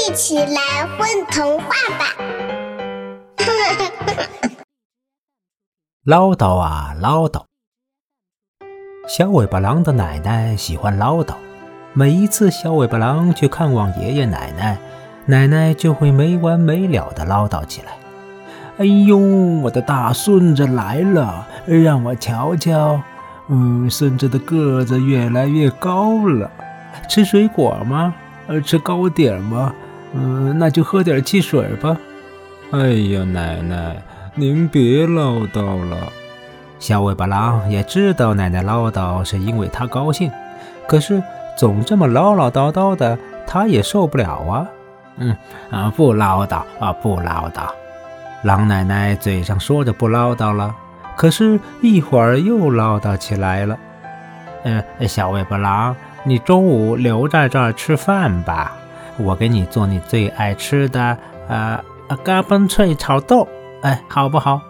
一起来混童话吧！唠叨啊唠叨，小尾巴狼的奶奶喜欢唠叨。每一次小尾巴狼去看望爷爷奶奶，奶奶就会没完没了的唠叨起来：“哎呦，我的大孙子来了，让我瞧瞧。嗯，孙子的个子越来越高了。吃水果吗？呃，吃糕点吗？嗯，那就喝点汽水吧。哎呀，奶奶。”您别唠叨了，小尾巴狼也知道奶奶唠叨是因为他高兴，可是总这么唠唠叨叨的，他也受不了啊。嗯啊，不唠叨啊，不唠叨。狼奶奶嘴上说着不唠叨了，可是一会儿又唠叨起来了。嗯，小尾巴狼，你中午留在这儿吃饭吧，我给你做你最爱吃的啊嘎嘣脆炒豆。哎，好不好？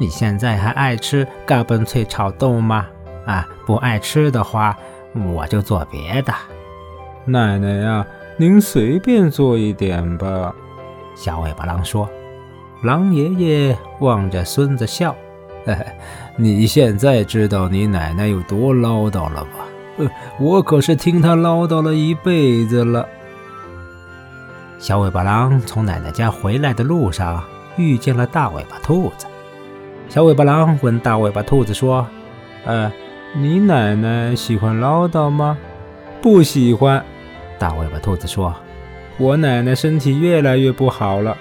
你现在还爱吃嘎嘣脆炒豆吗？啊，不爱吃的话，我就做别的。奶奶呀，您随便做一点吧。小尾巴狼说。狼爷爷望着孙子笑：“呵呵，你现在知道你奶奶有多唠叨了吧？呃，我可是听她唠叨了一辈子了。”小尾巴狼从奶奶家回来的路上。遇见了大尾巴兔子，小尾巴狼问大尾巴兔子说：“呃，你奶奶喜欢唠叨吗？”“不喜欢。”大尾巴兔子说：“我奶奶身体越来越不好了，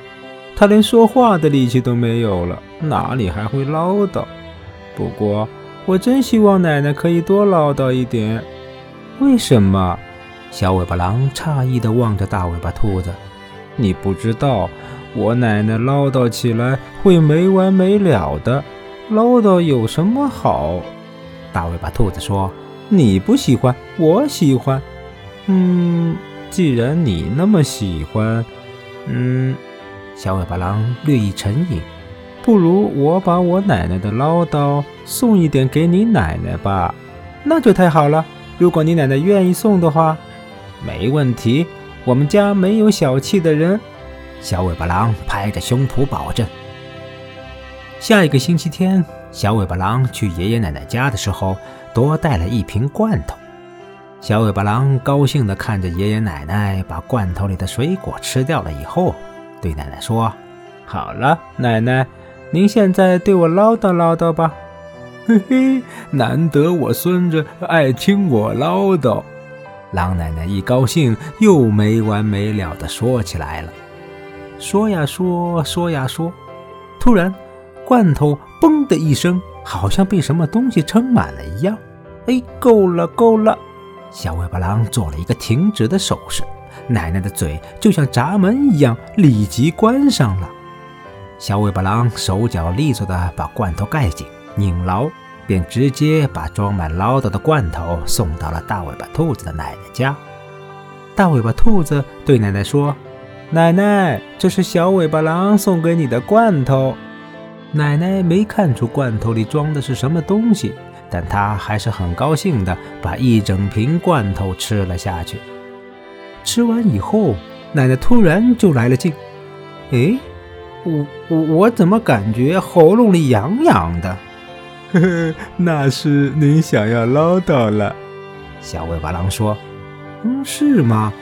她连说话的力气都没有了，哪里还会唠叨？不过，我真希望奶奶可以多唠叨一点。”“为什么？”小尾巴狼诧异地望着大尾巴兔子，“你不知道。”我奶奶唠叨起来会没完没了的，唠叨有什么好？大尾巴兔子说：“你不喜欢，我喜欢。嗯，既然你那么喜欢，嗯，小尾巴狼略一沉吟，不如我把我奶奶的唠叨送一点给你奶奶吧。那就太好了。如果你奶奶愿意送的话，没问题。我们家没有小气的人。”小尾巴狼拍着胸脯保证：“下一个星期天，小尾巴狼去爷爷奶奶家的时候，多带了一瓶罐头。小尾巴狼高兴地看着爷爷奶奶把罐头里的水果吃掉了以后，对奶奶说：‘好了，奶奶，您现在对我唠叨唠叨吧。’嘿嘿，难得我孙子爱听我唠叨。”狼奶奶一高兴，又没完没了地说起来了。说呀说，说呀说，突然，罐头“嘣”的一声，好像被什么东西撑满了一样。哎，够了，够了！小尾巴狼做了一个停止的手势，奶奶的嘴就像闸门一样，立即关上了。小尾巴狼手脚利索地把罐头盖紧、拧牢，便直接把装满唠叨的罐头送到了大尾巴兔子的奶奶家。大尾巴兔子对奶奶说。奶奶，这是小尾巴狼送给你的罐头。奶奶没看出罐头里装的是什么东西，但她还是很高兴的把一整瓶罐头吃了下去。吃完以后，奶奶突然就来了劲。哎，我我我怎么感觉喉咙里痒痒的？呵呵，那是您想要唠叨了。小尾巴狼说：“嗯，是吗？”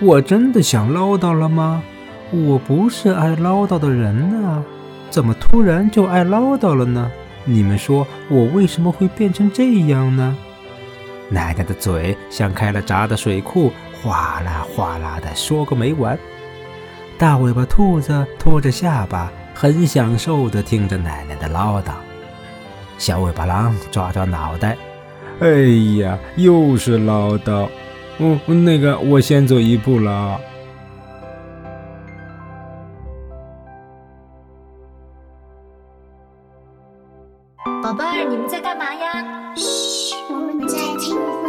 我真的想唠叨了吗？我不是爱唠叨的人呢，怎么突然就爱唠叨了呢？你们说我为什么会变成这样呢？奶奶的嘴像开了闸的水库，哗啦哗啦的说个没完。大尾巴兔子托着下巴，很享受地听着奶奶的唠叨。小尾巴狼抓抓脑袋，哎呀，又是唠叨。嗯，那个，我先走一步了。宝贝儿，你们在干嘛呀？嘘，我们在听。